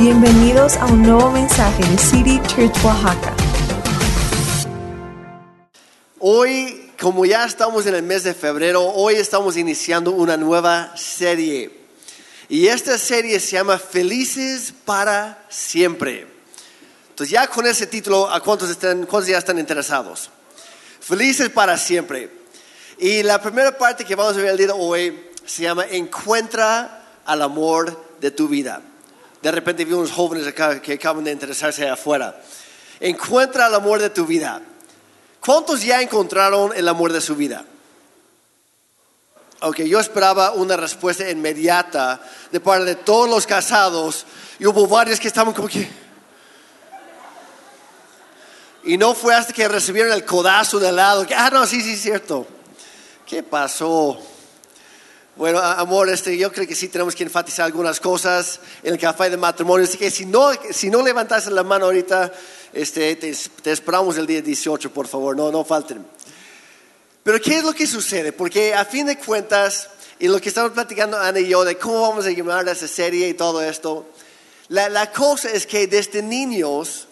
Bienvenidos a un nuevo mensaje de City Church Oaxaca. Hoy, como ya estamos en el mes de febrero, hoy estamos iniciando una nueva serie. Y esta serie se llama Felices para siempre. Entonces ya con ese título, ¿a cuántos, están, cuántos ya están interesados? Felices para siempre. Y la primera parte que vamos a ver el día de hoy se llama Encuentra al amor de tu vida. De repente vi unos jóvenes acá que acaban de interesarse afuera. Encuentra el amor de tu vida. ¿Cuántos ya encontraron el amor de su vida? Ok, yo esperaba una respuesta inmediata de parte de todos los casados y hubo varios que estaban como que... Y no fue hasta que recibieron el codazo de lado que, ah, no, sí, sí, cierto. ¿Qué pasó? Bueno, amor, este, yo creo que sí tenemos que enfatizar algunas cosas en el café de matrimonio. Así que si no, si no levantas la mano ahorita, este, te, esperamos el día 18, por favor, no, no falten. Pero ¿qué es lo que sucede? Porque a fin de cuentas, y lo que estamos platicando Ana y yo de cómo vamos a llamar a esa serie y todo esto, la, la cosa es que desde niños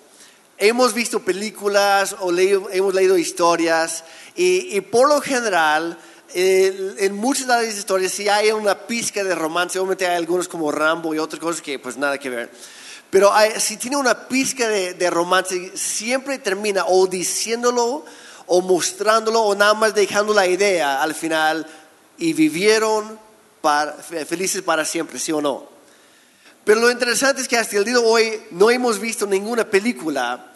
hemos visto películas o hemos leído historias y, y por lo general en muchas de las historias sí hay una pizca de romance, obviamente hay algunos como Rambo y otras cosas que pues nada que ver. Pero si tiene una pizca de, romance, siempre termina o diciéndolo o mostrándolo o nada más dejando la idea al final y vivieron felices para siempre, sí o no. Pero lo interesante es que hasta el día de hoy no hemos visto ninguna película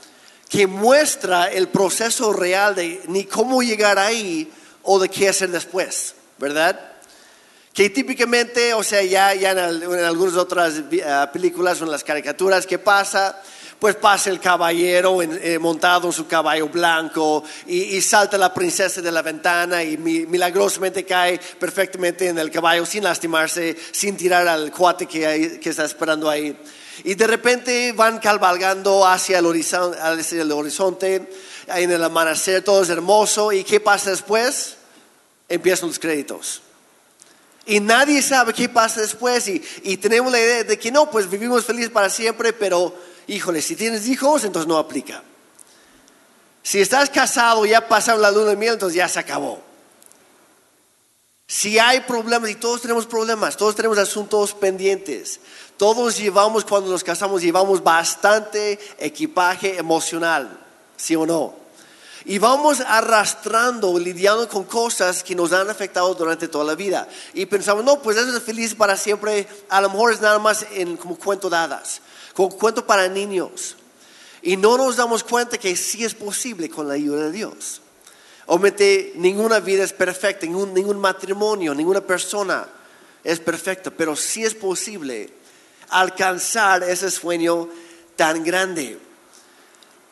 que muestra el proceso real de ni cómo llegar ahí o de qué hacer después, ¿verdad? Que típicamente, o sea, ya, ya en, algunas otras eh, películas o en las caricaturas, ¿qué pasa? Pues pasa el caballero eh, montado en su caballo blanco y, salta la princesa de la ventana y milagrosamente cae perfectamente en el caballo sin lastimarse, sin tirar al cuate que está esperando ahí. Y de repente van cabalgando hacia el, horizonte, hacia el horizonte en el amanecer, todo es hermoso. ¿Y qué pasa después? Empiezan los créditos. Y nadie sabe qué pasa después. Y, tenemos la idea de que no, pues vivimos felices para siempre, pero híjole, si tienes hijos, entonces no aplica. Si estás casado, ya pasaron la luna de miel, entonces ya se acabó. Si hay problemas, y todos tenemos problemas, todos tenemos asuntos pendientes, todos llevamos, cuando nos casamos, llevamos bastante equipaje emocional. ¿sí o no? Y vamos arrastrando, lidiando con cosas que nos han afectado durante toda la vida. Y pensamos, no, pues eso es feliz para siempre. A lo mejor es nada más en, como cuento de hadas, como cuento para niños. Y no nos damos cuenta que sí es posible con la ayuda de Dios. Obviamente ninguna vida es perfecta, ningún, ningún matrimonio, ninguna persona es perfecta, pero sí es posible alcanzar ese sueño tan grande.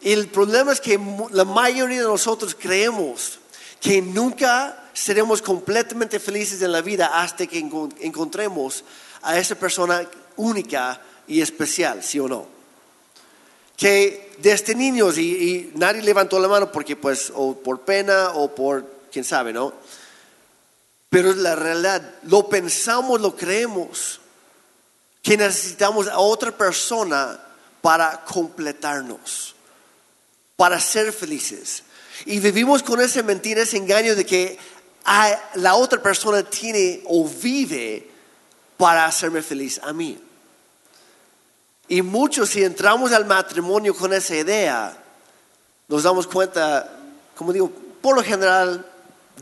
Y el problema es que la mayoría de nosotros creemos que nunca seremos completamente felices en la vida hasta que encontremos a esa persona única y especial, ¿sí o no? Que desde niños, y, nadie levantó la mano porque pues, o por pena o por, quién sabe, ¿no? Pero es la realidad, lo pensamos, lo creemos, que necesitamos a otra persona para completarnos para ser felices. Y vivimos con ese mentira, ese engaño de que la otra persona tiene o vive para hacerme feliz a mí. Y muchos, si entramos al matrimonio con esa idea, nos damos cuenta, como digo, por lo general,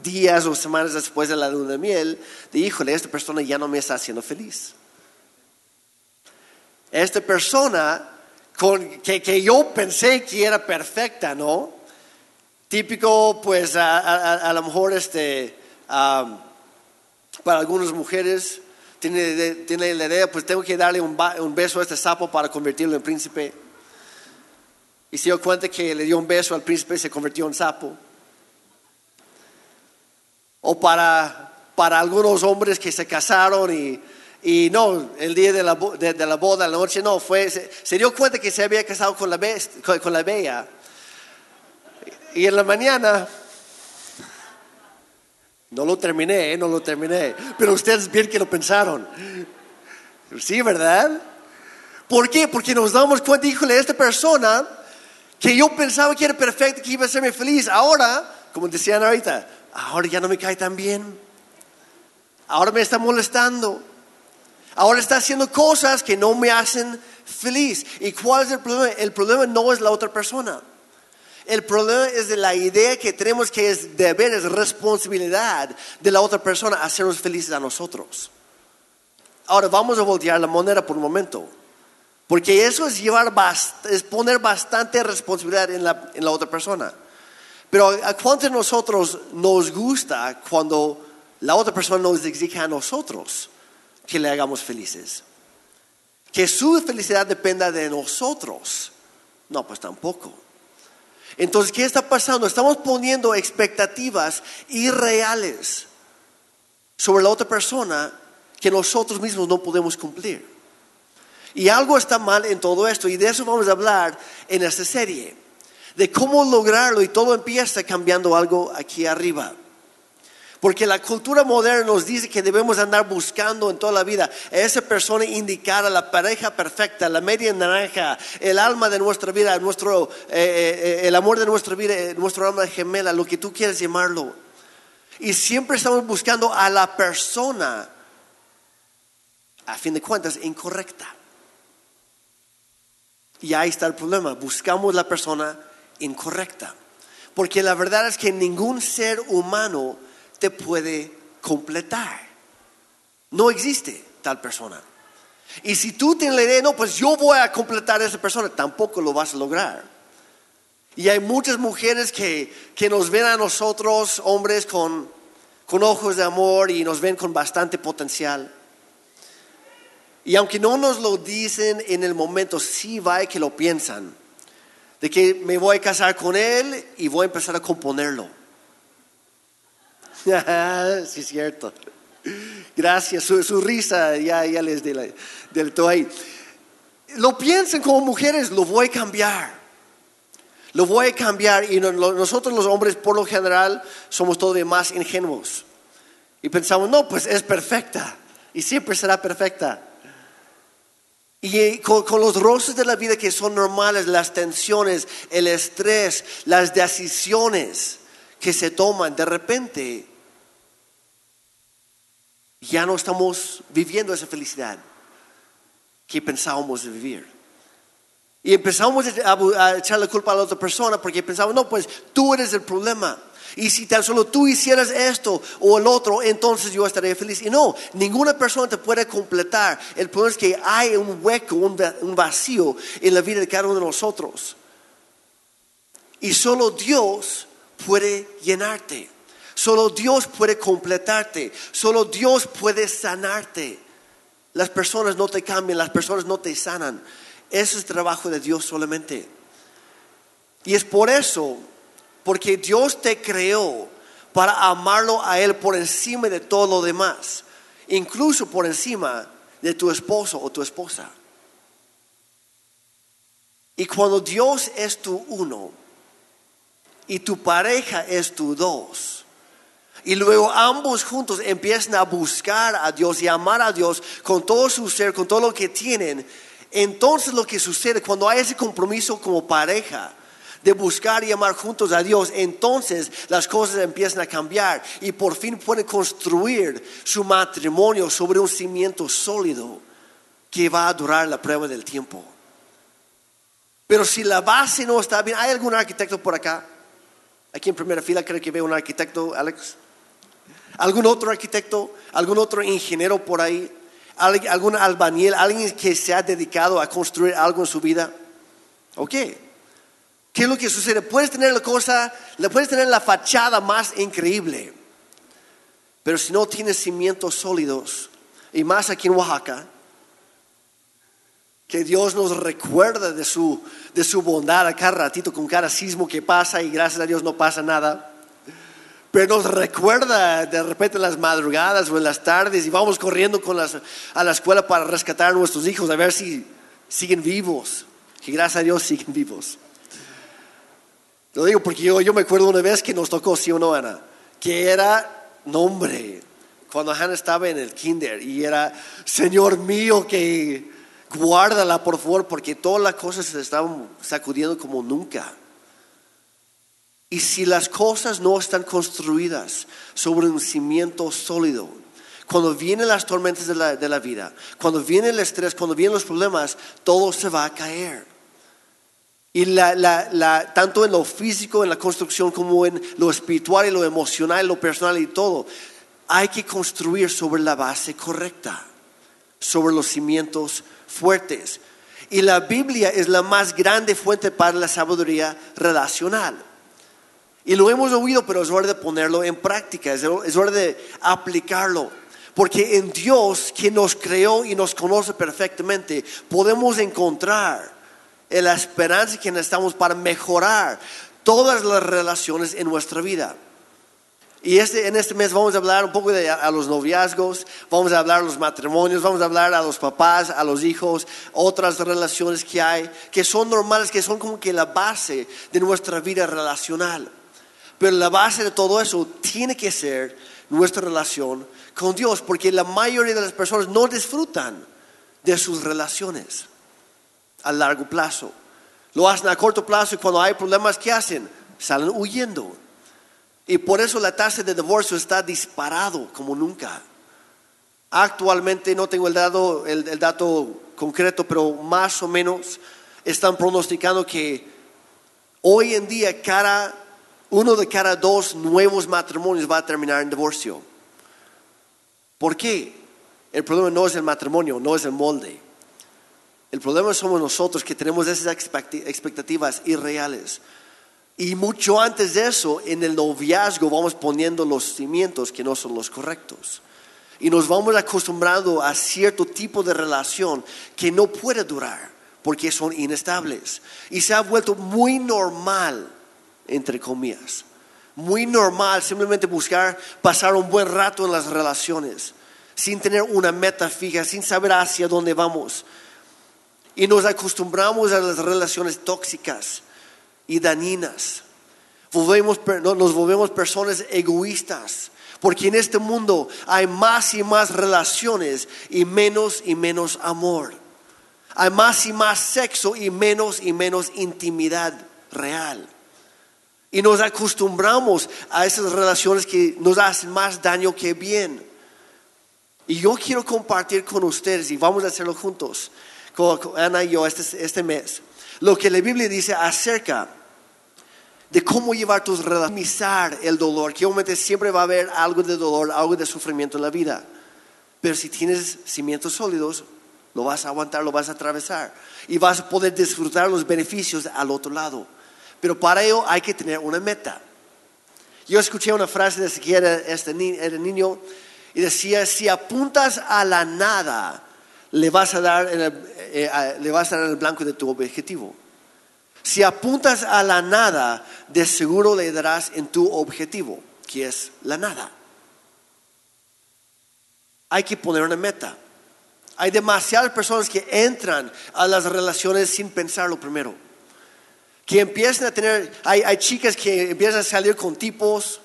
días o semanas después de la luna de miel, de híjole, esta persona ya no me está haciendo feliz. Esta persona que, yo pensé que era perfecta, ¿no? Típico, pues a, lo mejor este, para algunas mujeres tiene, tiene, la idea, pues tengo que darle un, un, beso a este sapo para convertirlo en príncipe. Y se dio cuenta que le dio un beso al príncipe y se convirtió en sapo. O para, para algunos hombres que se casaron y y no, el día de la, de, la boda, la noche, no, fue, se, dio cuenta que se había casado con la, con, la bella. Y en la mañana, no lo terminé, no lo terminé, pero ustedes bien que lo pensaron. Sí, ¿verdad? ¿Por qué? Porque nos damos cuenta, híjole, esta persona que yo pensaba que era perfecta, que iba a hacerme feliz, ahora, como decían ahorita, ahora ya no me cae tan bien. Ahora me está molestando. Ahora está haciendo cosas que no me hacen feliz. ¿Y cuál es el problema? El problema no es la otra persona. El problema es de la idea que tenemos que es deber, es responsabilidad de la otra persona hacernos felices a nosotros. Ahora vamos a voltear la moneda por un momento. Porque eso es, llevar es poner bastante responsabilidad en la, en la otra persona. Pero ¿a cuántos de nosotros nos gusta cuando la otra persona nos exige a nosotros que le hagamos felices? Que su felicidad dependa de nosotros. No, pues tampoco. Entonces, ¿qué está pasando? Estamos poniendo expectativas irreales sobre la otra persona que nosotros mismos no podemos cumplir. Y algo está mal en todo esto y de eso vamos a hablar en esta serie, de cómo lograrlo y todo empieza cambiando algo aquí arriba. Porque la cultura moderna nos dice que debemos andar buscando en toda la vida a esa persona indicada, la pareja perfecta, la media naranja, el alma de nuestra vida, nuestro, eh, eh, el amor de nuestra vida, nuestro alma gemela, lo que tú quieras llamarlo. Y siempre estamos buscando a la persona, a fin de cuentas, incorrecta. Y ahí está el problema, buscamos la persona incorrecta. Porque la verdad es que ningún ser humano te puede completar. No existe tal persona. Y si tú tienes la idea, no, pues yo voy a completar a esa persona, tampoco lo vas a lograr. Y hay muchas mujeres que, que nos ven a nosotros, hombres, con, con ojos de amor y nos ven con bastante potencial. Y aunque no nos lo dicen en el momento, sí va que lo piensan. De que me voy a casar con él y voy a empezar a componerlo. sí, es cierto. Gracias, su, risa ya, ya les del todo ahí. Lo piensan como mujeres, lo voy a cambiar. Lo voy a cambiar y nosotros los hombres por lo general somos todavía más ingenuos. Y pensamos, no, pues es perfecta y siempre será perfecta. Y eh, con, los roces de la vida que son normales, las tensiones, el estrés, las decisiones que se toman, de repente ya no estamos viviendo esa felicidad que pensábamos vivir. Y empezamos a, a echar la culpa a la otra persona porque pensamos, no, pues tú eres el problema. Y si tan solo tú hicieras esto o el otro, entonces yo estaría feliz. Y no, ninguna persona te puede completar. El problema es que hay un hueco, un vacío en la vida de cada uno de nosotros. Y solo Dios puede llenarte. Solo Dios puede completarte. Solo Dios puede sanarte. Las personas no te cambian, las personas no te sanan. Ese es el trabajo de Dios solamente. Y es por eso porque Dios te creó para amarlo a Él por encima de todo lo demás, incluso por encima de tu esposo o tu esposa. Y cuando Dios es tu uno y tu pareja es tu dos, y luego ambos juntos empiezan a buscar a Dios y amar a Dios con todo su ser, con todo lo que tienen, entonces lo que sucede cuando hay ese compromiso como pareja, de buscar y amar juntos a Dios, entonces las cosas empiezan a cambiar y por fin pueden construir su matrimonio sobre un cimiento sólido que va a durar la prueba del tiempo. Pero si la base no está bien, ¿hay algún arquitecto por acá? Aquí en primera fila creo que veo un arquitecto, Alex. ¿Algún otro arquitecto? ¿Algún otro ingeniero por ahí? ¿Algún albañil? ¿Alguien que se ha dedicado a construir algo en su vida? Ok. ¿Qué es lo que sucede? Puedes tener la cosa, puedes tener la fachada más increíble, pero si no tienes cimientos sólidos, y más aquí en Oaxaca, que Dios nos recuerda de su, de su bondad a cada ratito con cada sismo que pasa y gracias a Dios no pasa nada. Pero nos recuerda de repente en las madrugadas o en las tardes y vamos corriendo con las, a la escuela para rescatar a nuestros hijos a ver si siguen vivos. Que gracias a Dios siguen vivos. Lo digo porque yo, yo me acuerdo una vez que nos tocó, sí o no, Ana, que era nombre, cuando Hannah estaba en el kinder y era, Señor mío, que Guárdala, por favor, porque todas las cosas se están sacudiendo como nunca. Y si las cosas no están construidas sobre un cimiento sólido, cuando vienen las tormentas de la, de la vida, cuando viene el estrés, cuando vienen los problemas, todo se va a caer. Y la, la, la, tanto en lo físico, en la construcción, como en lo espiritual y lo emocional, lo personal y todo, hay que construir sobre la base correcta, sobre los cimientos fuertes. Y la Biblia es la más grande fuente para la sabiduría relacional. Y lo hemos oído, pero es hora de ponerlo en práctica, es hora de aplicarlo. Porque en Dios, quien nos creó y nos conoce perfectamente, podemos encontrar la esperanza que necesitamos para mejorar todas las relaciones en nuestra vida. Y este, en este mes vamos a hablar un poco de a, los noviazgos, vamos a hablar de los matrimonios, vamos a hablar a los papás, a los hijos, otras relaciones que hay, que son normales, que son como que la base de nuestra vida relacional. Pero la base de todo eso tiene que ser nuestra relación con Dios, porque la mayoría de las personas no disfrutan de sus relaciones a largo plazo. Lo hacen a corto plazo y cuando hay problemas, ¿qué hacen? Salen huyendo. Y por eso la tasa de divorcio está disparado como nunca. Actualmente no tengo el dato, el, dato concreto, pero más o menos están pronosticando que hoy en día cada, uno de cada dos nuevos matrimonios va a terminar en divorcio. ¿Por qué? El problema no es el matrimonio, no es el molde. El problema somos nosotros que tenemos esas expectativas irreales. Y mucho antes de eso, en el noviazgo vamos poniendo los cimientos que no son los correctos. Y nos vamos acostumbrando a cierto tipo de relación que no puede durar porque son inestables. Y se ha vuelto muy normal, entre comillas, muy normal simplemente buscar pasar un buen rato en las relaciones, sin tener una meta fija, sin saber hacia dónde vamos. Y nos acostumbramos a las relaciones tóxicas y dañinas. nos volvemos personas egoístas, porque en este mundo hay más y más relaciones y menos y menos amor. Hay más y más sexo y menos y menos intimidad real. Y nos acostumbramos a esas relaciones que nos hacen más daño que bien. Y yo quiero compartir con ustedes, y vamos a hacerlo juntos, con Ana y yo este, este mes, lo que la Biblia dice acerca de cómo llevar tus relaciones, el dolor, que obviamente siempre va a haber algo de dolor, algo de sufrimiento en la vida. Pero si tienes cimientos sólidos, lo vas a aguantar, lo vas a atravesar y vas a poder disfrutar los beneficios al otro lado. Pero para ello hay que tener una meta. Yo escuché una frase de que era este niño y decía, si apuntas a la nada, le vas a dar eh, le vas a dar el blanco de tu objetivo. Si apuntas a la nada, de seguro le darás en tu objetivo, que es la nada. Hay que poner una meta. Hay demasiadas personas que entran a las relaciones sin pensarlo primero. Que empiezan a tener, hay, chicas que empiezan a salir con tipos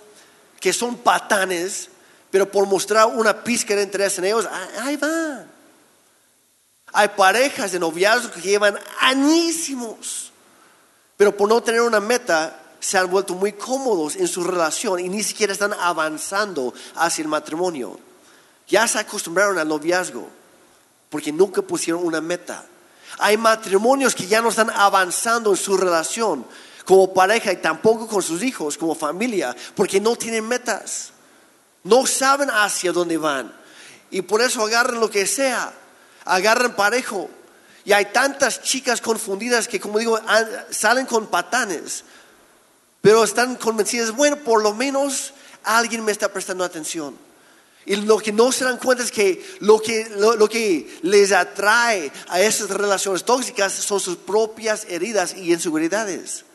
que son patanes, pero por mostrar una pizca de interés en ellos, ahí van. Hay parejas de noviazgo que llevan añísimos pero por no tener una meta, se han vuelto muy cómodos en su relación y ni siquiera están avanzando hacia el matrimonio. Ya se acostumbraron al noviazgo porque nunca pusieron una meta. Hay matrimonios que ya no están avanzando en su relación como pareja y tampoco con sus hijos, como familia, porque no tienen metas. No saben hacia dónde van. Y por eso agarran lo que sea. Agarran parejo, y hay tantas chicas confundidas que, como digo, salen con patanes, pero están convencidas, bueno, por lo menos alguien me está prestando atención. Y lo que no se dan cuenta es que lo que, lo, que les atrae a esas relaciones tóxicas son sus propias heridas y inseguridades.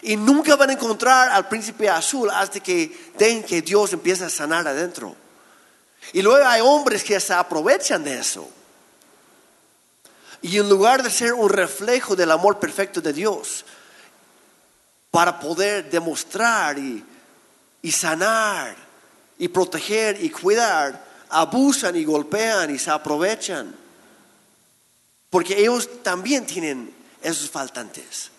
Y nunca van a encontrar al príncipe azul hasta que den que Dios empiece a sanar adentro. Y luego hay hombres que se aprovechan de eso. Y en lugar de ser un reflejo del amor perfecto de Dios, para poder demostrar y, sanar y proteger y cuidar, abusan y golpean y se aprovechan. porque ellos también tienen esos faltantes.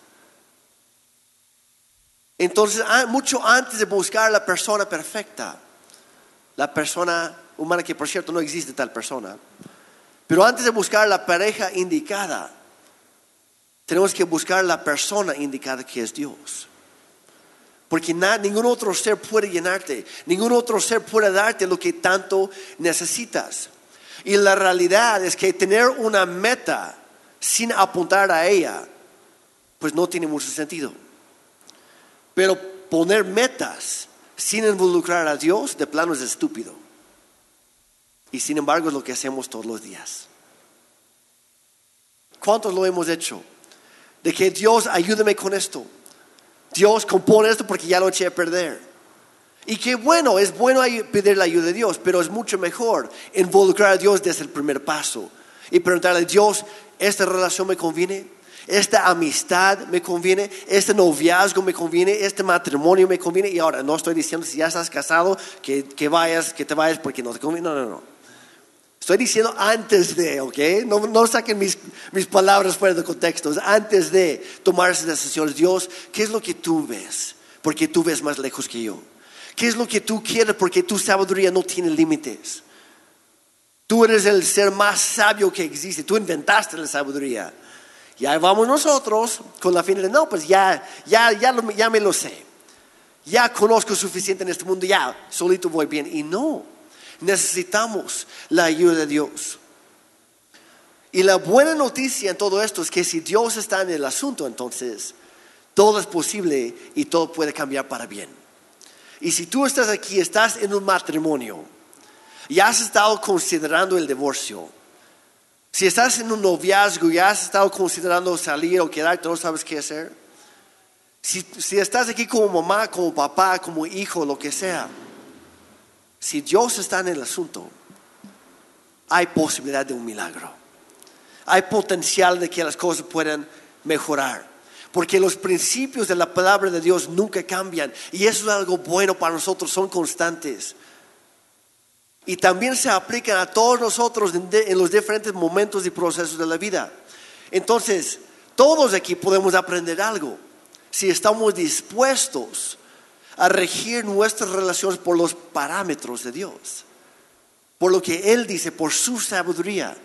Entonces, mucho antes de buscar la persona perfecta, la persona humana, que por cierto no existe tal persona, pero antes de buscar la pareja indicada, tenemos que buscar la persona indicada que es Dios. Porque ningún otro ser puede llenarte, ningún otro ser puede darte lo que tanto necesitas. Y la realidad es que tener una meta sin apuntar a ella, pues no tiene mucho sentido. Pero poner metas sin involucrar a Dios de plano es estúpido. Y sin embargo es lo que hacemos todos los días. ¿Cuántos lo hemos hecho? De que Dios ayúdame con esto. Dios compone esto porque ya lo eché a perder. Y qué bueno, es bueno pedir la ayuda de Dios, pero es mucho mejor involucrar a Dios desde el primer paso y preguntarle, Dios, ¿esta relación me conviene? ¿Esta amistad me conviene? ¿Este noviazgo me conviene? ¿Este matrimonio me conviene? Y ahora no estoy diciendo si ya estás casado que, que vayas, que te vayas porque no te conviene. No, no, no. Estoy diciendo antes de, ¿ok? No, saquen mis, mis, palabras fuera de contexto. Antes de tomar esas decisiones, Dios, ¿qué es lo que tú ves? Porque tú ves más lejos que yo. ¿Qué es lo que tú quieres? Porque tu sabiduría no tiene límites. Tú eres el ser más sabio que existe. Tú inventaste la sabiduría. Y ahí vamos nosotros con la finalidad, no, pues ya, ya, ya, ya me lo sé. Ya conozco suficiente en este mundo, ya solito voy bien. Y no. Necesitamos la ayuda de Dios. Y la buena noticia en todo esto es que si Dios está en el asunto, entonces todo es posible y todo puede cambiar para bien. Y si tú estás aquí, estás en un matrimonio y has estado considerando el divorcio, si estás en un noviazgo y has estado considerando salir o quedarte, no sabes qué hacer, si, si estás aquí como mamá, como papá, como hijo, lo que sea, si Dios está en el asunto, hay posibilidad de un milagro. Hay potencial de que las cosas puedan mejorar. Porque los principios de la palabra de Dios nunca cambian. Y eso es algo bueno para nosotros, son constantes. Y también se aplican a todos nosotros en, los diferentes momentos y procesos de la vida. Entonces, todos aquí podemos aprender algo. Si estamos dispuestos a regir nuestras relaciones por los parámetros de Dios, por lo que Él dice, por su sabiduría.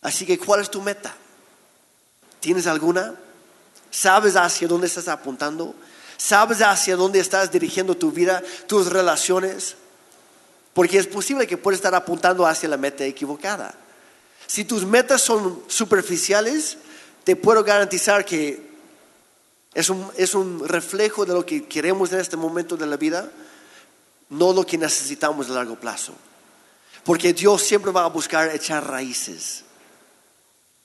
Así que, ¿cuál es tu meta? ¿Tienes alguna? ¿Sabes hacia dónde estás apuntando? ¿Sabes hacia dónde estás dirigiendo tu vida, tus relaciones? Porque es posible que puedas estar apuntando hacia la meta equivocada. Si tus metas son superficiales, te puedo garantizar que es un, reflejo de lo que queremos en este momento de la vida, no lo que necesitamos a largo plazo. Porque Dios siempre va a buscar echar raíces.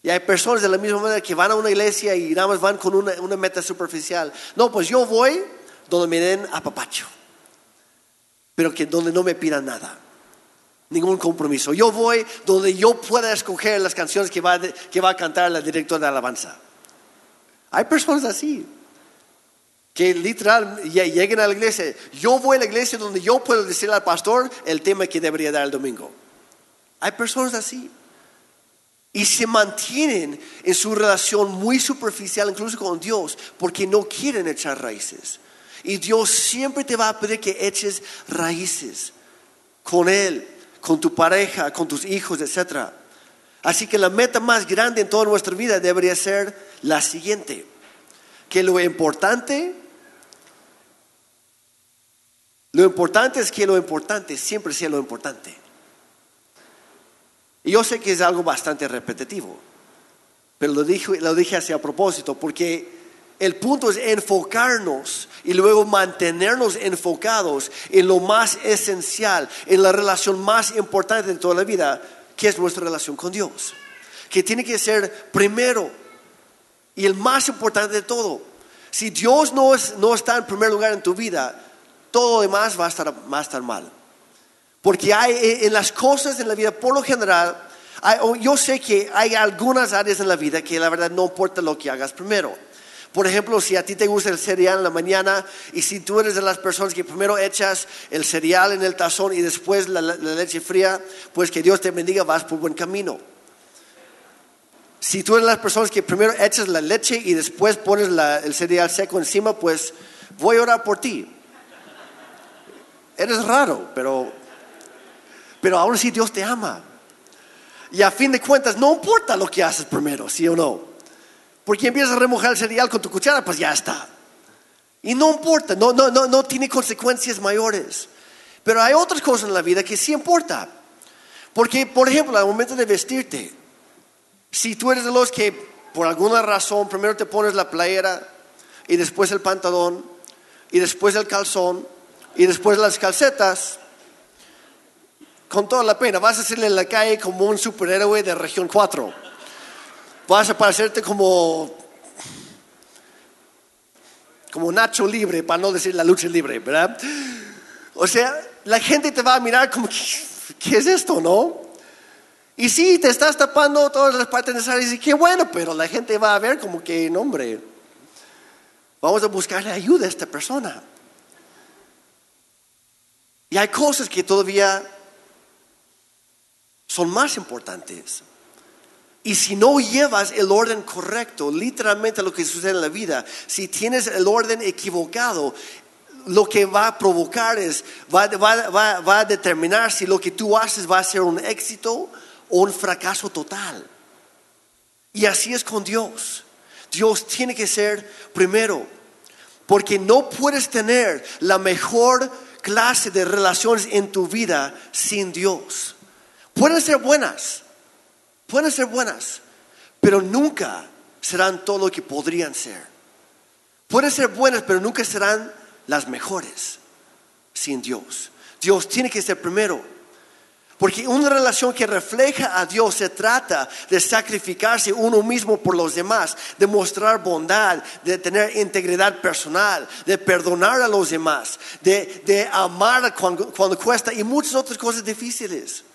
Y hay personas de la misma manera que van a una iglesia y nada más van con una, una meta superficial. No, pues yo voy donde me den apapacho, pero que donde no me pidan nada, ningún compromiso. Yo voy donde yo pueda escoger las canciones que va, que va a cantar la directora de alabanza. Hay personas así que literal lleguen a la iglesia. Yo voy a la iglesia donde yo puedo decirle al pastor el tema que debería dar el domingo. Hay personas así. Y se mantienen en su relación muy superficial, incluso con Dios, porque no quieren echar raíces. Y Dios siempre te va a pedir que eches raíces con Él, con tu pareja, con tus hijos, etc. Así que la meta más grande en toda nuestra vida debería ser la siguiente, que lo importante, lo importante es que lo importante siempre sea lo importante. Y yo sé que es algo bastante repetitivo, pero lo dije, lo dije así a propósito, porque el punto es enfocarnos y luego mantenernos enfocados en lo más esencial, en la relación más importante de toda la vida, que es nuestra relación con Dios. Que tiene que ser primero y el más importante de todo. Si Dios no, está en primer lugar en tu vida, todo lo demás va a estar, va a estar mal. Porque hay eh, en las cosas en la vida, por lo general, yo sé que hay algunas áreas en la vida que la verdad no importa lo que hagas primero. Por ejemplo, si a ti te gusta el cereal en la mañana y si tú eres de las personas que primero echas el cereal en el tazón y después la leche fría, pues que Dios te bendiga, vas por buen camino. Si tú eres las personas que primero echas la leche y después pones el cereal seco encima, pues voy a orar por ti. Eres raro, pero, pero aún así Dios te ama. Y a fin de cuentas, no importa lo que haces primero, sí o no. Porque empiezas a remojar el cereal con tu cuchara, pues ya está. Y no importa, no, no, no, no tiene consecuencias mayores. Pero hay otras cosas en la vida que sí importa. Porque, por ejemplo, al momento de vestirte, si tú eres de los que por alguna razón primero te pones la playera y después el pantalón y después el calzón y después las calcetas, con toda la pena, vas a salir en la calle como un superhéroe de región 4. Vas a parecerte como como Nacho Libre, para no decir la lucha libre, ¿verdad? O sea, la gente te va a mirar como, ¿qué, es esto, no? Y sí, te estás tapando todas las partes necesarias y qué bueno, pero la gente va a ver como que, no, hombre, vamos a buscarle ayuda a esta persona. Y hay cosas que todavía son más importantes. Y si no llevas el orden correcto, literalmente lo que sucede en la vida, si tienes el orden equivocado, lo que va a provocar es, va, va- va- va a determinar si lo que tú haces va a ser un éxito o un fracaso total. Y así es con Dios. Dios tiene que ser primero, porque no puedes tener la mejor clase de relaciones en tu vida sin Dios. Pueden ser buenas, pueden ser buenas, pero nunca serán todo lo que podrían ser. Pueden ser buenas, pero nunca serán las mejores sin Dios. Dios tiene que ser primero. Porque una relación que refleja a Dios se trata de sacrificarse uno mismo por los demás, de mostrar bondad, de tener integridad personal, de perdonar a los demás, de, amar cuando, cuando cuesta y muchas otras cosas difíciles.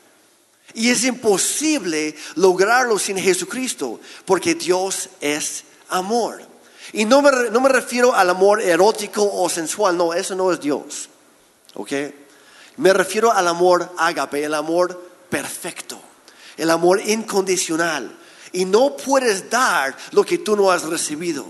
Y es imposible lograrlo sin Jesucristo, porque Dios es amor. Y no me, no me refiero al amor erótico o sensual, no, eso no es Dios. ¿Ok? Me refiero al amor ágape, el amor perfecto, el amor incondicional. Y no puedes dar lo que tú no has recibido.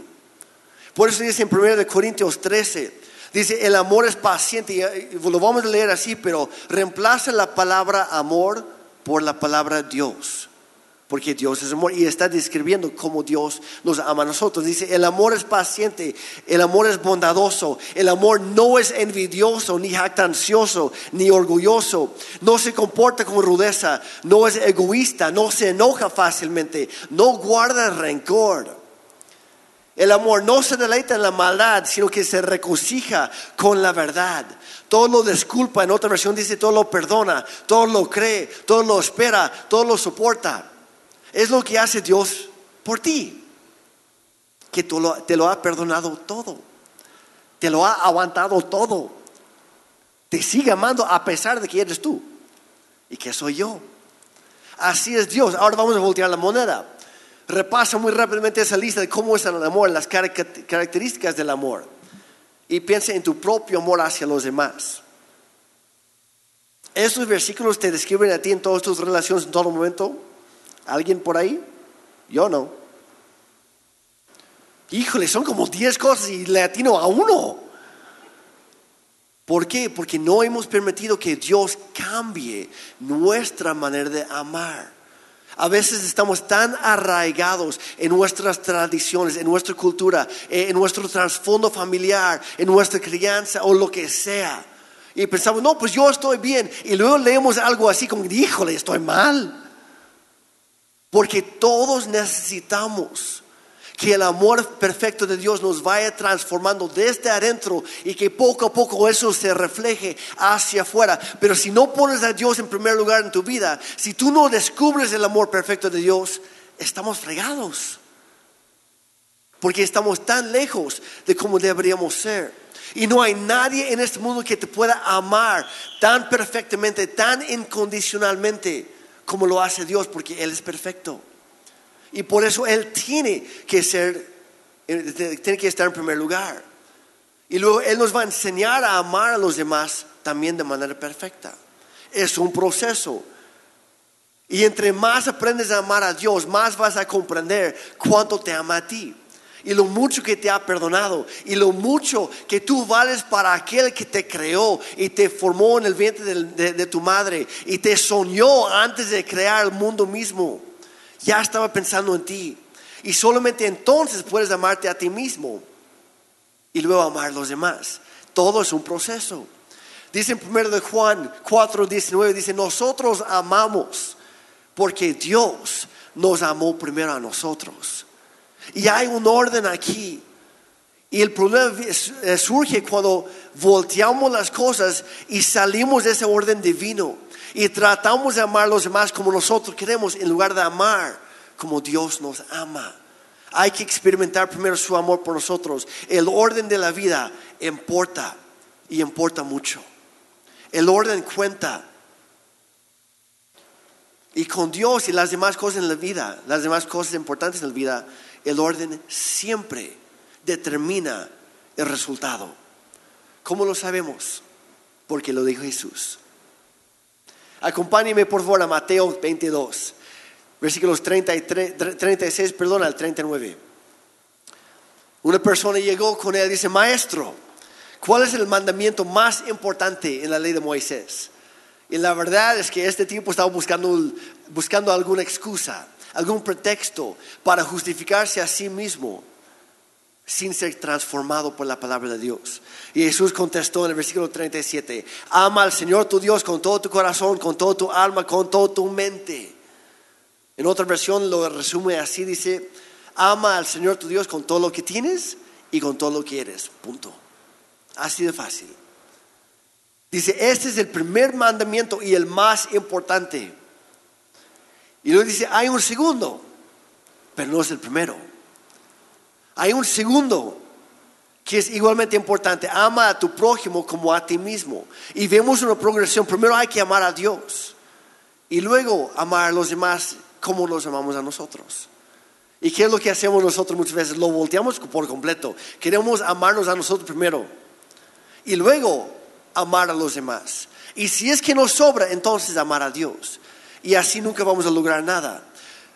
Por eso dice en 1 Corintios 13, dice, el amor es paciente, y lo vamos a leer así, pero reemplaza la palabra amor por la palabra Dios. Porque Dios es amor y está describiendo cómo Dios nos ama a nosotros. Dice, el amor es paciente, el amor es bondadoso, el amor no es envidioso, ni jactancioso, ni orgulloso, no se comporta con rudeza, no es egoísta, no se enoja fácilmente, no guarda rencor. El amor no se deleita en la maldad, sino que se regocija con la verdad. Todo lo disculpa, en otra versión dice todo lo perdona, todo lo cree, todo lo espera, todo lo soporta. Es lo que hace Dios por ti, que te lo ha perdonado todo, te lo ha aguantado todo, te sigue amando a pesar de que eres tú y que soy yo. Así es Dios. Ahora vamos a voltear la moneda. Repasa muy rápidamente esa lista de cómo es el amor, las carac- características del amor. Y piensa en tu propio amor hacia los demás. ¿Esos versículos te describen a ti en todas tus relaciones en todo momento? ¿Alguien por ahí? Yo no. Híjole, son como 10 cosas y le atino a uno. ¿Por qué? Porque no hemos permitido que Dios cambie nuestra manera de amar. A veces estamos tan arraigados en nuestras tradiciones, en nuestra cultura, eh, en nuestro trasfondo familiar, en nuestra crianza o lo que sea. Y pensamos, no, pues yo estoy bien. Y luego leemos algo así como, híjole, estoy mal. Porque todos necesitamos que el amor perfecto de Dios nos vaya transformando desde adentro y que poco a poco eso se refleje hacia afuera. Pero si no pones a Dios en primer lugar en tu vida, si tú no descubres el amor perfecto de Dios, estamos fregados. Porque estamos tan lejos de como deberíamos ser. Y no hay nadie en este mundo que te pueda amar tan perfectamente, tan incondicionalmente como lo hace Dios, porque Él es perfecto. Y por eso Él tiene que ser, eh, tiene que estar en primer lugar. Y luego Él nos va a enseñar a amar a los demás también de manera perfecta. Es un proceso. Y entre más aprendes a amar a Dios, más vas a comprender cuánto te ama a ti. Y lo mucho que te ha perdonado. Y lo mucho que tú vales para aquel que te creó y te formó en el vientre de, de tu madre. Y te soñó antes de crear el mundo mismo. Ya estaba pensando en ti. Y solamente entonces puedes amarte a ti mismo. Y luego amar a los demás. Todo es un proceso. Dice en 1 de Juan 4, 19, dice, nosotros amamos porque Dios nos amó primero a nosotros. Y hay un orden aquí. Y el problema surge cuando volteamos las cosas y salimos de ese orden divino y tratamos de amar a los demás como nosotros queremos en lugar de amar como Dios nos ama. Hay que experimentar primero su amor por nosotros. El orden de la vida importa y importa mucho. El orden cuenta. Y con Dios y las demás cosas en la vida, las demás cosas importantes en la vida, el orden siempre determina el resultado. ¿Cómo lo sabemos? Porque lo dijo Jesús. Acompáñeme por favor a Mateo 22, versículos 33, 36, perdón, al 39. Una persona llegó con él y dice, maestro, ¿cuál es el mandamiento más importante en la ley de Moisés? Y la verdad es que este tipo estaba buscando, buscando alguna excusa, algún pretexto para justificarse a sí mismo sin ser transformado por la palabra de Dios. Y Jesús contestó en el versículo 37, ama al Señor tu Dios con todo tu corazón, con toda tu alma, con toda tu mente. En otra versión lo resume así, dice, ama al Señor tu Dios con todo lo que tienes y con todo lo que eres. Punto. Así de fácil. Dice, este es el primer mandamiento y el más importante. Y luego dice, hay un segundo, pero no es el primero. Hay un segundo que es igualmente importante. Ama a tu prójimo como a ti mismo. Y vemos una progresión. Primero hay que amar a Dios. Y luego amar a los demás como los amamos a nosotros. ¿Y qué es lo que hacemos nosotros muchas veces? Lo volteamos por completo. Queremos amarnos a nosotros primero. Y luego amar a los demás. Y si es que nos sobra, entonces amar a Dios. Y así nunca vamos a lograr nada.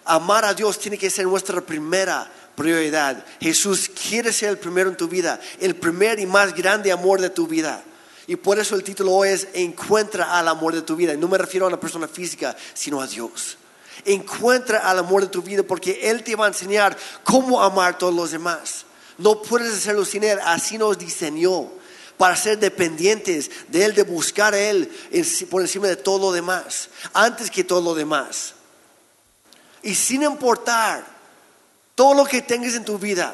Amar a Dios tiene que ser nuestra primera prioridad. Jesús quiere ser el primero en tu vida, el primer y más grande amor de tu vida. Y por eso el título hoy es Encuentra al amor de tu vida. Y no me refiero a una persona física, sino a Dios. Encuentra al amor de tu vida porque Él te va a enseñar cómo amar a todos los demás. No puedes hacerlo sin Él, así nos diseñó para ser dependientes de Él, de buscar a Él por encima de todo lo demás, antes que todo lo demás. Y sin importar todo lo que tengas en tu vida,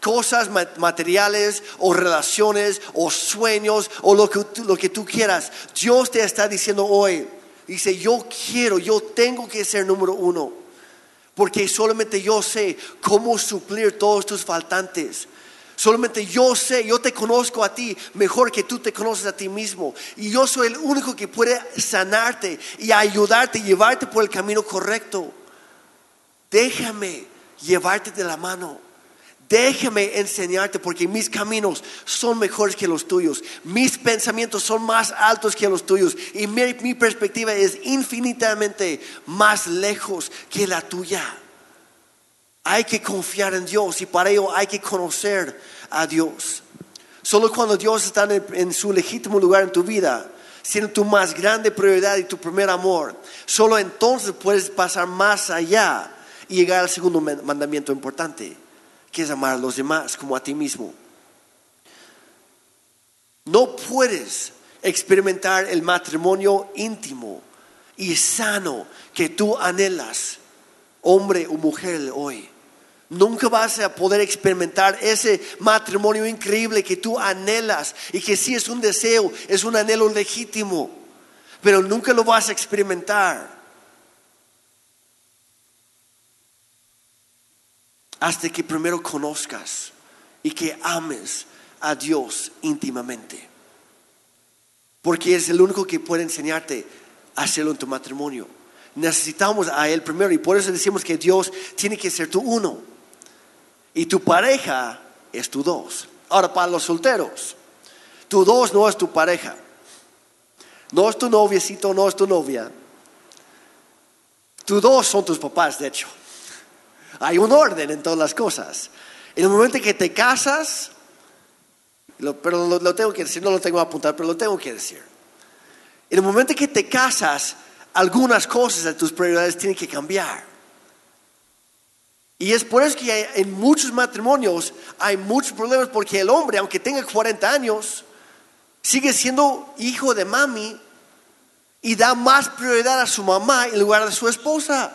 cosas materiales o relaciones o sueños o lo que, lo que tú quieras, Dios te está diciendo hoy, dice, yo quiero, yo tengo que ser número uno, porque solamente yo sé cómo suplir todos tus faltantes. Solamente yo sé, yo te conozco a ti mejor que tú te conoces a ti mismo. Y yo soy el único que puede sanarte y ayudarte, llevarte por el camino correcto. Déjame llevarte de la mano. Déjame enseñarte porque mis caminos son mejores que los tuyos. Mis pensamientos son más altos que los tuyos. Y mi, mi perspectiva es infinitamente más lejos que la tuya. Hay que confiar en Dios y para ello hay que conocer a Dios. Solo cuando Dios está en, su legítimo lugar en tu vida, siendo tu más grande prioridad y tu primer amor, solo entonces puedes pasar más allá y llegar al segundo mandamiento importante, que es amar a los demás como a ti mismo. No puedes experimentar el matrimonio íntimo y sano que tú anhelas, hombre o mujer hoy Nunca vas a poder experimentar ese matrimonio increíble que tú anhelas y que sí es un deseo, es un anhelo legítimo, pero nunca lo vas a experimentar hasta que primero conozcas y que ames a Dios íntimamente. Porque es el único que puede enseñarte a hacerlo en tu matrimonio. Necesitamos a Él primero y por eso decimos que Dios tiene que ser tu uno. Y tu pareja es tu dos. Ahora, para los solteros, tu dos no es tu pareja. No es tu noviecito, no es tu novia. Tus dos son tus papás, de hecho. Hay un orden en todas las cosas. En el momento que te casas, pero lo, tengo que decir, no lo tengo que pero lo tengo que decir. En el momento que te casas, algunas cosas de tus prioridades tienen que cambiar. Y es por eso que en muchos matrimonios hay muchos problemas porque el hombre, aunque tenga 40 años, sigue siendo hijo de mami y da más prioridad a su mamá en lugar de su esposa.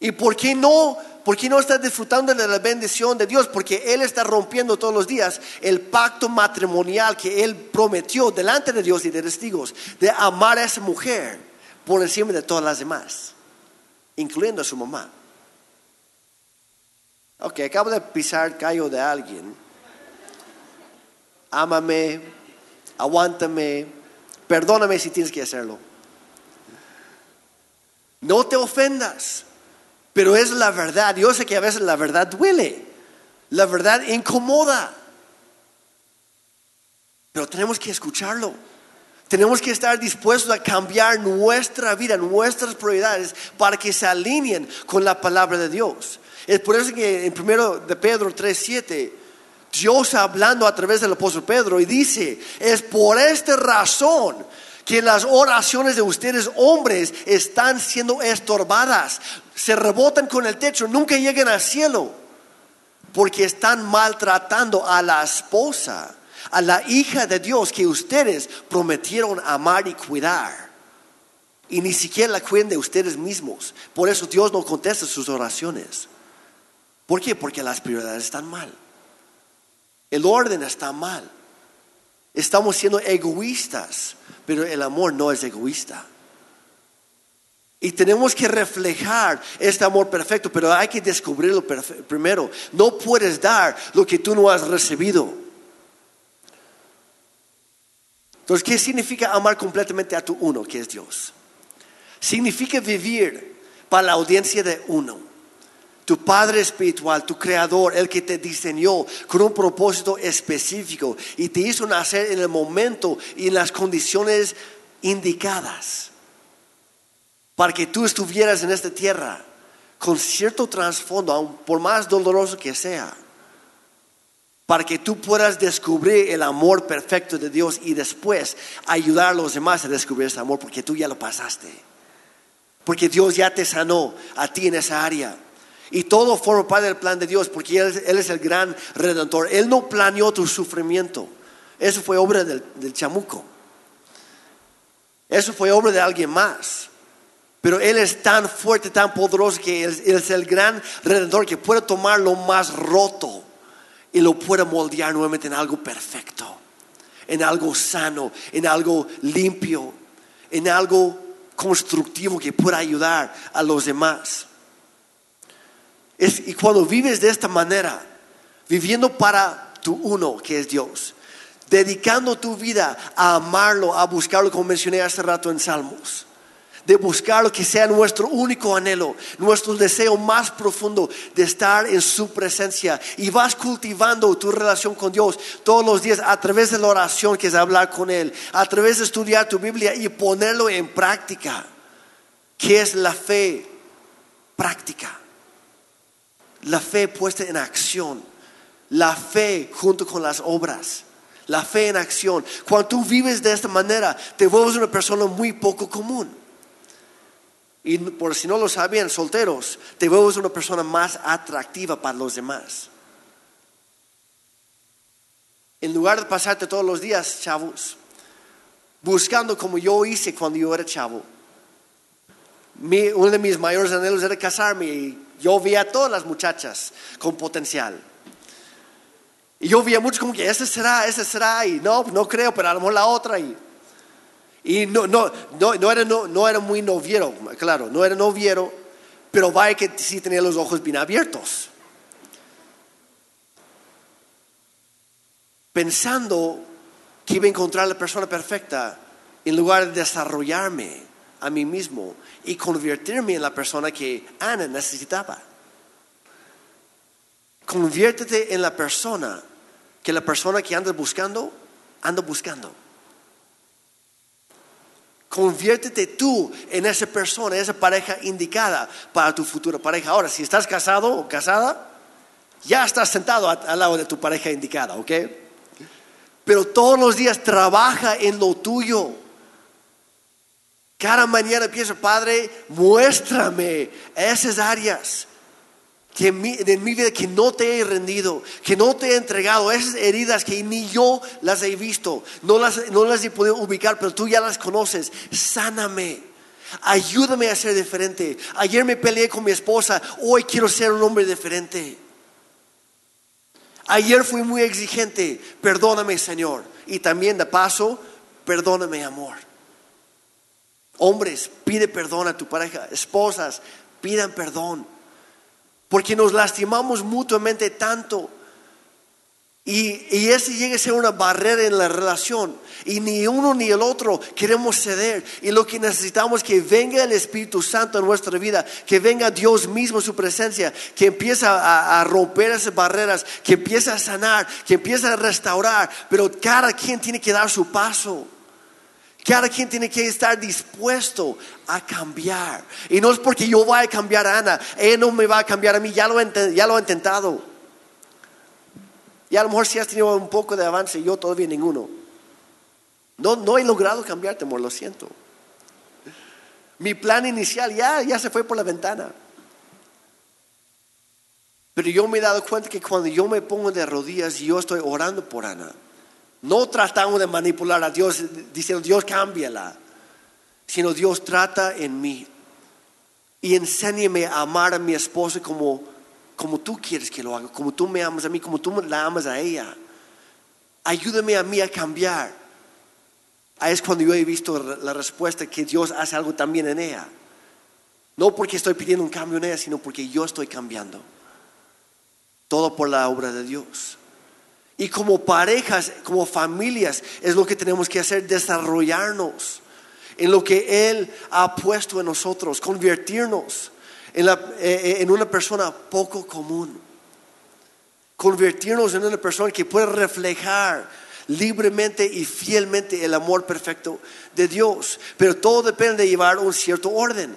¿Y por qué no? ¿Por qué no está disfrutando de la bendición de Dios? Porque Él está rompiendo todos los días el pacto matrimonial que Él prometió delante de Dios y de testigos de amar a esa mujer por encima de todas las demás, incluyendo a su mamá. Ok, acabo de pisar callo de alguien. Ámame, aguántame, perdóname si tienes que hacerlo. No te ofendas, pero es la verdad. Yo sé que a veces la verdad duele, la verdad incomoda, pero tenemos que escucharlo. Tenemos que estar dispuestos a cambiar nuestra vida, nuestras prioridades, para que se alineen con la palabra de Dios. Es por eso que en primero de Pedro 3:7 Dios hablando a través del apóstol Pedro y dice, es por esta razón que las oraciones de ustedes hombres están siendo estorbadas, se rebotan con el techo, nunca llegan al cielo, porque están maltratando a la esposa, a la hija de Dios que ustedes prometieron amar y cuidar. Y ni siquiera la cuiden de ustedes mismos. Por eso Dios no contesta sus oraciones. ¿Por qué? Porque las prioridades están mal. El orden está mal. Estamos siendo egoístas, pero el amor no es egoísta. Y tenemos que reflejar este amor perfecto, pero hay que descubrirlo primero. No puedes dar lo que tú no has recibido. Entonces, ¿qué significa amar completamente a tu uno, que es Dios? Significa vivir para la audiencia de uno tu Padre Espiritual, tu Creador, el que te diseñó con un propósito específico y te hizo nacer en el momento y en las condiciones indicadas para que tú estuvieras en esta tierra con cierto trasfondo, aun por más doloroso que sea, para que tú puedas descubrir el amor perfecto de Dios y después ayudar a los demás a descubrir ese amor, porque tú ya lo pasaste, porque Dios ya te sanó a ti en esa área. Y todo forma parte del plan de Dios porque Él, es el gran redentor. Él no planeó tu sufrimiento. Eso fue obra del, chamuco. Eso fue obra de alguien más. Pero Él es tan fuerte, tan poderoso que él, es el gran redentor que puede tomar lo más roto y lo puede moldear nuevamente en algo perfecto, en algo sano, en algo limpio, en algo constructivo que pueda ayudar a los demás y cuando vives de esta manera, viviendo para tu uno, que es Dios, dedicando tu vida a amarlo, a buscarlo, como mencioné hace rato en Salmos, de buscarlo que sea nuestro único anhelo, nuestro deseo más profundo de estar en su presencia. Y vas cultivando tu relación con Dios todos los días a través de la oración, que es hablar con Él, a través de estudiar tu Biblia y ponerlo en práctica, que es la fe práctica la fe puesta en acción, la fe junto con las obras, la fe en acción. Cuando tú vives de esta manera, te vuelves una persona muy poco común. Y por si no lo sabían, solteros, te vuelves una persona más atractiva para los demás. En lugar de pasarte todos los días, chavos, buscando como yo hice cuando yo era chavo. uno de mis mayores anhelos era casarme y yo vi a todas las muchachas con potencial. Y yo veía mucho como que ese será, ese será, y no, no creo, pero a la otra. Y, y no, no, no, no, era, no, no era muy noviero, claro, no era noviero, pero vaya que sí tenía los ojos bien abiertos. Pensando que iba a encontrar la persona perfecta en lugar de desarrollarme a mí mismo y convertirme en la persona que Ana necesitaba. Conviértete en la persona que la persona que anda buscando, anda buscando. Conviértete tú en esa persona, esa pareja indicada para tu futura pareja. Ahora, si estás casado o casada, ya estás sentado al lado de tu pareja indicada, ¿ok? Pero todos los días trabaja en lo tuyo. Cada mañana pienso, Padre, muéstrame esas áreas que en mi, vida que no te he rendido, que no te he entregado, esas heridas que ni yo las he visto, no las, no las he podido ubicar, pero tú ya las conoces, sáname. Ayúdame a ser diferente. Ayer me peleé con mi esposa, hoy quiero ser un hombre diferente. Ayer fui muy exigente, perdóname Señor. Y también de paso, perdóname amor. Hombres, pide perdón a tu pareja. Esposas, pidan perdón porque nos lastimamos mutuamente tanto. Y, y ese llega a ser una barrera en la relación. Y ni uno ni el otro queremos ceder. Y lo que necesitamos es que venga el Espíritu Santo en nuestra vida, que venga Dios mismo en su presencia, que empiece a, a romper esas barreras, que empiece a sanar, que empiece a restaurar. Pero cada quien tiene que dar su paso. Cada quien tiene que estar dispuesto a cambiar. Y no es porque yo vaya a cambiar a Ana, ella no me va a cambiar a mí, ya lo, ya lo he intentado. Y a lo mejor si has tenido un poco de avance, yo todavía ninguno. No, no he logrado cambiarte, amor, lo siento. Mi plan inicial ya, ya se fue por la ventana. Pero yo me he dado cuenta que cuando yo me pongo de rodillas yo estoy orando por Ana, no tratamos de manipular a Dios diciendo, Dios cámbiala, sino Dios trata en mí. Y enséñame a amar a mi esposa como, como tú quieres que lo haga, como tú me amas a mí, como tú la amas a ella. Ayúdame a mí a cambiar. Ahí es cuando yo he visto la respuesta que Dios hace algo también en ella. No porque estoy pidiendo un cambio en ella, sino porque yo estoy cambiando. Todo por la obra de Dios. Y como parejas, como familias, es lo que tenemos que hacer, desarrollarnos en lo que Él ha puesto en nosotros, convertirnos en, eh, eh, en una persona poco común, convertirnos en una persona que puede reflejar libremente y fielmente el amor perfecto de Dios. Pero todo depende de llevar un cierto orden.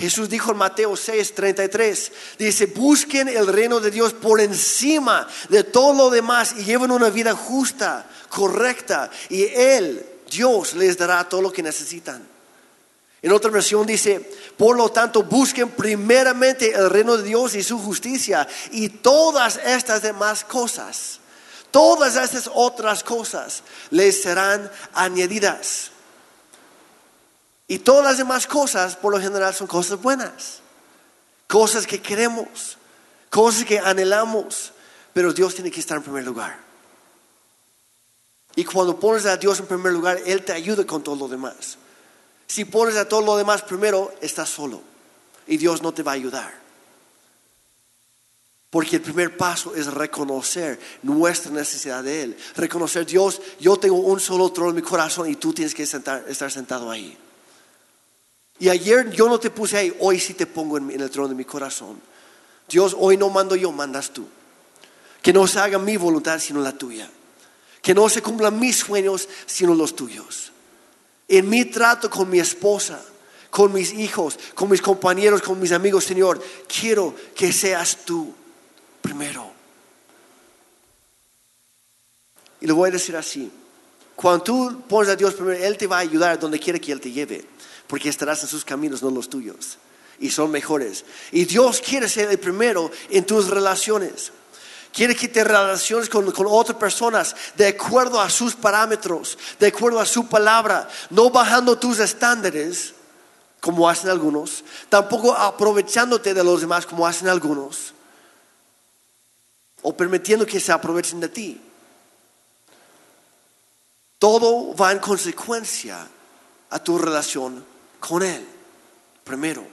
Jesús dijo en Mateo 6, 33, dice, busquen el reino de Dios por encima de todo lo demás y lleven una vida justa, correcta, y Él, Dios, les dará todo lo que necesitan. En otra versión dice, por lo tanto, busquen primeramente el reino de Dios y su justicia y todas estas demás cosas, todas estas otras cosas les serán añadidas. Y todas las demás cosas, por lo general, son cosas buenas. Cosas que queremos, cosas que anhelamos. Pero Dios tiene que estar en primer lugar. Y cuando pones a Dios en primer lugar, Él te ayuda con todo lo demás. Si pones a todo lo demás primero, estás solo. Y Dios no te va a ayudar. Porque el primer paso es reconocer nuestra necesidad de Él. Reconocer, Dios, yo tengo un solo trono en mi corazón y tú tienes que estar sentado ahí. Y ayer yo no te puse ahí, hoy sí te pongo en, el trono de mi corazón. Dios, hoy no mando yo, mandas tú. Que no se haga mi voluntad sino la tuya. Que no se cumplan mis sueños sino los tuyos. En mi trato con mi esposa, con mis hijos, con mis compañeros, con mis amigos, Señor, quiero que seas tú primero. Y lo voy a decir así. Cuando tú pones a Dios primero, Él te va a ayudar donde quiera que Él te lleve porque estarás en sus caminos, no los tuyos. Y son mejores. Y Dios quiere ser el primero en tus relaciones. Quiere que te relaciones con, con, otras personas de acuerdo a sus parámetros, de acuerdo a su palabra, no bajando tus estándares como hacen algunos, tampoco aprovechándote de los demás como hacen algunos, o permitiendo que se aprovechen de ti. Todo va en consecuencia a tu relación con Él primero.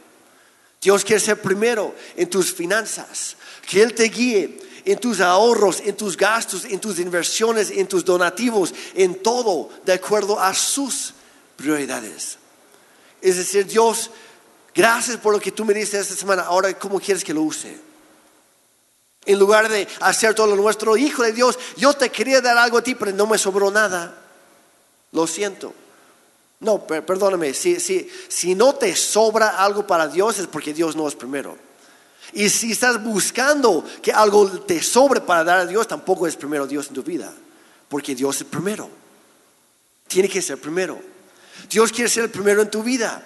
Dios quiere ser primero en tus finanzas, que Él te guíe en tus ahorros, en tus gastos, en tus inversiones, en tus donativos, en todo de acuerdo a sus prioridades. Es decir, Dios, gracias por lo que tú me diste esta semana, ahora cómo quieres que lo use. En lugar de hacer todo lo nuestro, hijo de Dios, yo te quería dar algo a ti, pero no me sobró nada. Lo siento. No, perdóname, si, si, si no te sobra algo para Dios es porque Dios no es primero. Y si estás buscando que algo te sobre para dar a Dios, tampoco es primero Dios en tu vida, porque Dios es primero. Tiene que ser primero. Dios quiere ser el primero en tu vida.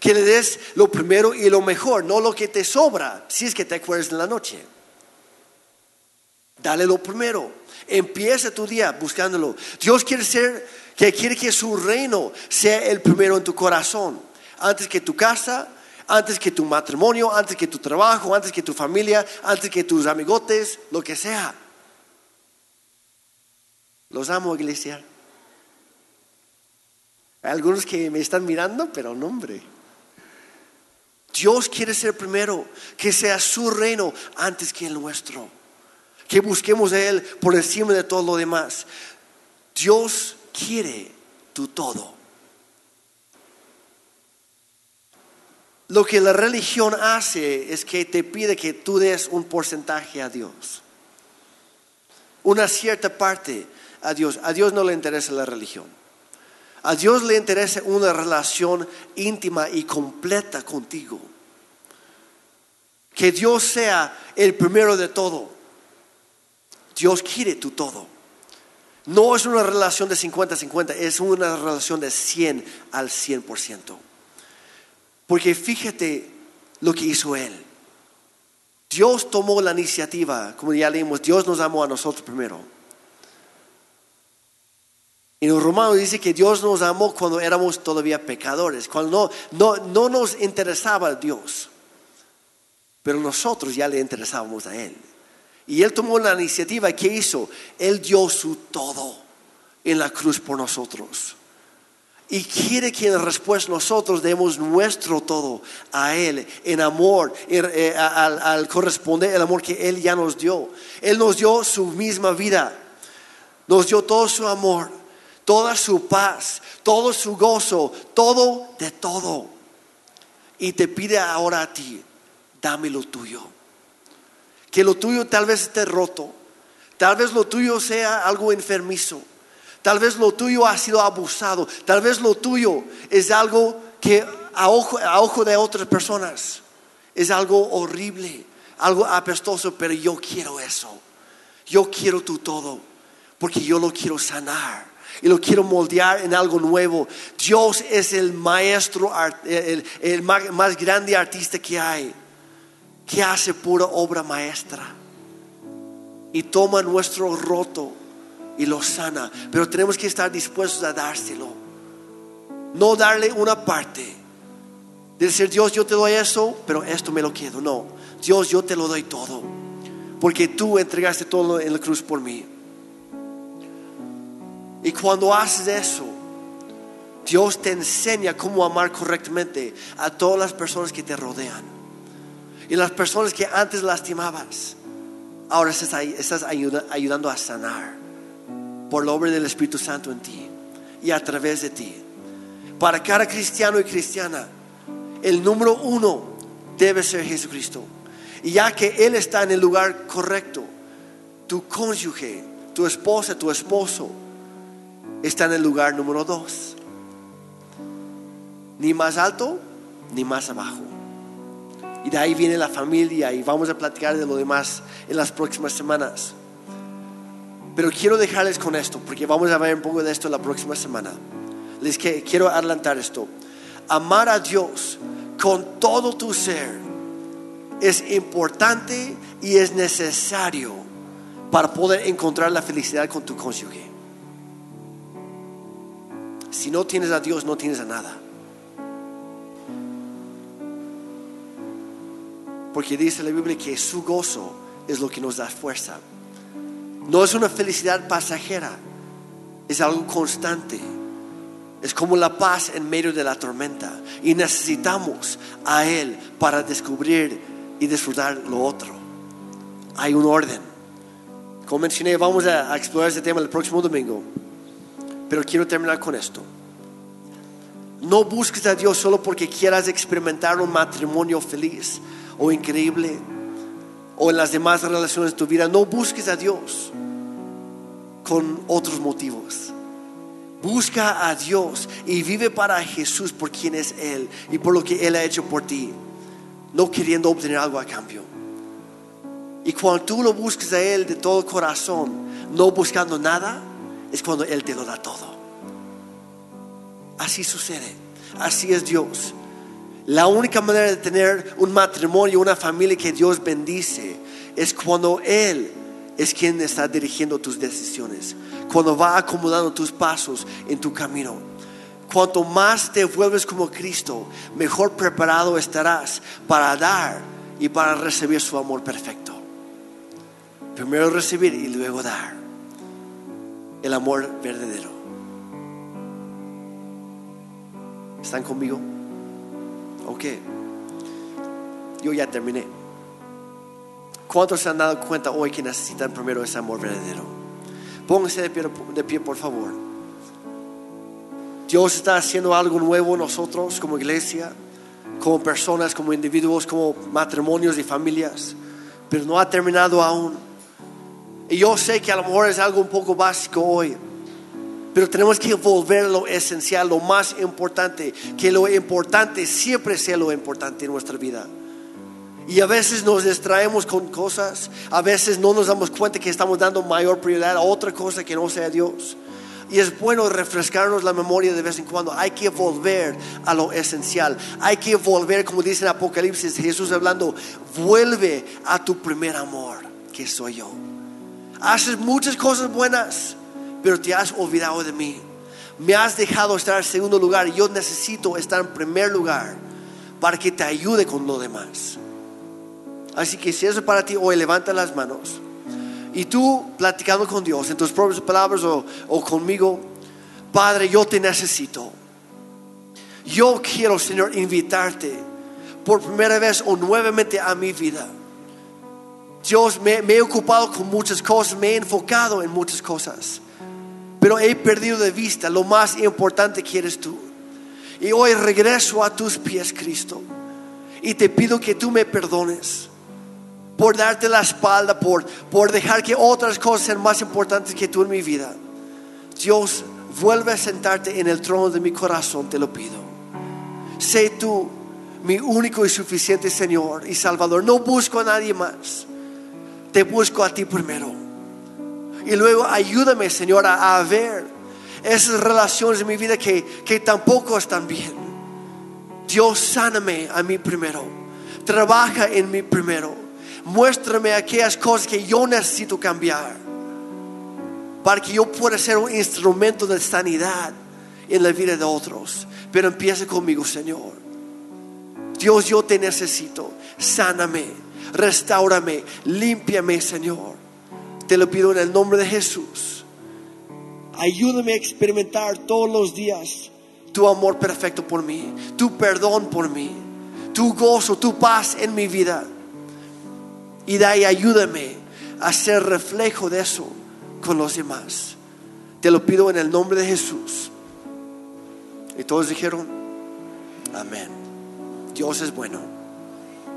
Que le des lo primero y lo mejor, no lo que te sobra, si es que te acuerdas en la noche. Dale lo primero. Empieza tu día buscándolo. Dios quiere ser, que quiere que su reino sea el primero en tu corazón. Antes que tu casa, antes que tu matrimonio, antes que tu trabajo, antes que tu familia, antes que tus amigotes, lo que sea. Los amo, iglesia. Hay algunos que me están mirando, pero no, hombre. Dios quiere ser primero, que sea su reino antes que el nuestro. Que busquemos a Él por encima de todo lo demás. Dios quiere tu todo. Lo que la religión hace es que te pide que tú des un porcentaje a Dios. Una cierta parte a Dios. A Dios no le interesa la religión. A Dios le interesa una relación íntima y completa contigo. Que Dios sea el primero de todo. Dios quiere tu todo. No es una relación de 50-50, es una relación de 100 al 100%. Porque fíjate lo que hizo Él. Dios tomó la iniciativa, como ya leímos, Dios nos amó a nosotros primero. En Romanos dice que Dios nos amó cuando éramos todavía pecadores, cuando no, no, no nos interesaba Dios, pero nosotros ya le interesábamos a Él. Y Él tomó la iniciativa, ¿qué hizo? Él dio su todo en la cruz por nosotros. Y quiere que en respuesta nosotros demos nuestro todo a Él en amor, eh, al, corresponder el amor que Él ya nos dio. Él nos dio su misma vida, nos dio todo su amor, toda su paz, todo su gozo, todo de todo. Y te pide ahora a ti, dame lo tuyo. Que lo tuyo tal vez esté roto, tal vez lo tuyo sea algo enfermizo Tal vez lo tuyo ha sido abusado. Tal vez lo tuyo es algo que a ojo, de otras personas es algo horrible, algo apestoso, pero yo quiero eso. Yo quiero tu todo, porque yo lo quiero sanar y lo quiero moldear en algo nuevo. Dios es el maestro, el, más grande artista que hay, que hace pura obra maestra y toma nuestro roto y lo sana. Pero tenemos que estar dispuestos a dárselo. No darle una parte. Decir, Dios, yo te doy eso, pero esto me lo quedo. No, Dios, yo te lo doy todo. Porque tú entregaste todo en la cruz por mí. Y cuando haces eso, Dios te enseña cómo amar correctamente a todas las personas que te rodean. Y las personas que antes lastimabas, ahora estás, ayudando a sanar por la obra del Espíritu Santo en ti y a través de ti. Para cada cristiano y cristiana, el número uno debe ser Jesucristo. Y ya que Él está en el lugar correcto, tu cónyuge, tu esposa, tu esposo, está en el lugar número dos. Ni más alto, ni más abajo. Y de ahí viene la familia y vamos a platicar de lo demás en las próximas semanas. Pero quiero dejarles con esto, porque vamos a ver un poco de esto la próxima semana. Les quiero adelantar esto. Amar a Dios con todo tu ser es importante y es necesario para poder encontrar la felicidad con tu cónyuge. Si no tienes a Dios, no tienes a nada. Porque dice la Biblia que su gozo es lo que nos da fuerza. No es una felicidad pasajera, es algo constante. Es como la paz en medio de la tormenta. Y necesitamos a Él para descubrir y disfrutar lo otro. Hay un orden. Como mencioné, vamos a, explorar ese tema el próximo domingo. Pero quiero terminar con esto. No busques a Dios solo porque quieras experimentar un matrimonio feliz o increíble o en las demás relaciones de tu vida. No busques a Dios con otros motivos. Busca a Dios y vive para Jesús por quien es Él y por lo que Él ha hecho por ti, no queriendo obtener algo a cambio. Y cuando tú lo buscas a Él de todo corazón, no buscando nada, es cuando Él te lo da todo. Así sucede, así es Dios. La única manera de tener un matrimonio, una familia que Dios bendice, es cuando Él es quien está dirigiendo tus decisiones cuando va acomodando tus pasos en tu camino. Cuanto más te vuelves como Cristo, mejor preparado estarás para dar y para recibir su amor perfecto. Primero recibir y luego dar. El amor verdadero. ¿Están conmigo? Ok. Yo ya terminé. ¿Cuántos se han dado cuenta hoy que necesitan primero ese amor verdadero? Póngase de pie, de pie, por favor. Dios está haciendo algo nuevo en nosotros como iglesia, como personas, como individuos, como matrimonios y familias, pero no ha terminado aún. Y yo sé que a lo mejor es algo un poco básico hoy, pero tenemos que volver lo esencial, lo más importante, que lo importante siempre sea lo importante en nuestra vida. Y a veces nos distraemos con cosas, a veces no nos damos cuenta que estamos dando mayor prioridad a otra cosa que no sea Dios. Y es bueno refrescarnos la memoria de vez en cuando. Hay que volver a lo esencial. Hay que volver, como dice en Apocalipsis, Jesús hablando, vuelve a tu primer amor, que soy yo. Haces muchas cosas buenas, pero te has olvidado de mí. Me has dejado estar en segundo lugar yo necesito estar en primer lugar para que te ayude con lo demás. Así que si eso es para ti, hoy levanta las manos. Y tú platicando con Dios en tus propias palabras o, o conmigo, Padre, yo te necesito. Yo quiero, Señor, invitarte por primera vez o nuevamente a mi vida. Dios, me, me, he ocupado con muchas cosas, me he enfocado en muchas cosas, pero he perdido de vista lo más importante que eres tú. Y hoy regreso a tus pies, Cristo, y te pido que tú me perdones por darte la espalda, por, por dejar que otras cosas sean más importantes que tú en mi vida. Dios, vuelve a sentarte en el trono de mi corazón, te lo pido. Sé tú mi único y suficiente Señor y Salvador. No busco a nadie más. Te busco a ti primero. Y luego ayúdame, Señor, a, ver esas relaciones en mi vida que, que tampoco están bien. Dios, sáname a mí primero. Trabaja en mí primero muéstrame aquellas cosas que yo necesito cambiar para que yo pueda ser un instrumento de sanidad en la vida de otros. Pero empieza conmigo, Señor. Dios, yo te necesito. Sáname, restaurame, límpiame, Señor. Te lo pido en el nombre de Jesús. Ayúdame a experimentar todos los días tu amor perfecto por mí, tu perdón por mí, tu gozo, tu paz en mi vida. Y de ahí ayúdame a ser reflejo de eso con los demás. Te lo pido en el nombre de Jesús. Y todos dijeron, amén. Dios es bueno.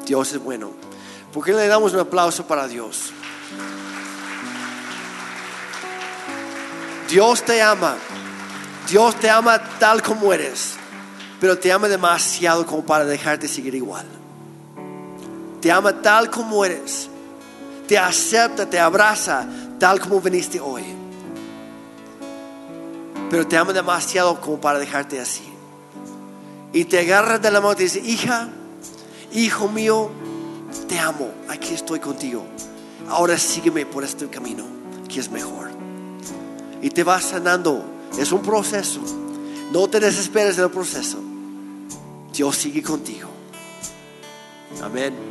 Dios es bueno. ¿Por qué le damos un aplauso para Dios? Dios te ama. Dios te ama tal como eres. Pero te ama demasiado como para dejarte seguir igual te ama tal como eres, te acepta, te abraza tal como viniste hoy. Pero te ama demasiado como para dejarte así. Y te agarra de la mano y te dice, hija, hijo mío, te amo, aquí estoy contigo. Ahora sígueme por este camino que es mejor. Y te va sanando. Es un proceso. No te desesperes del proceso. Dios sigue contigo. Amén.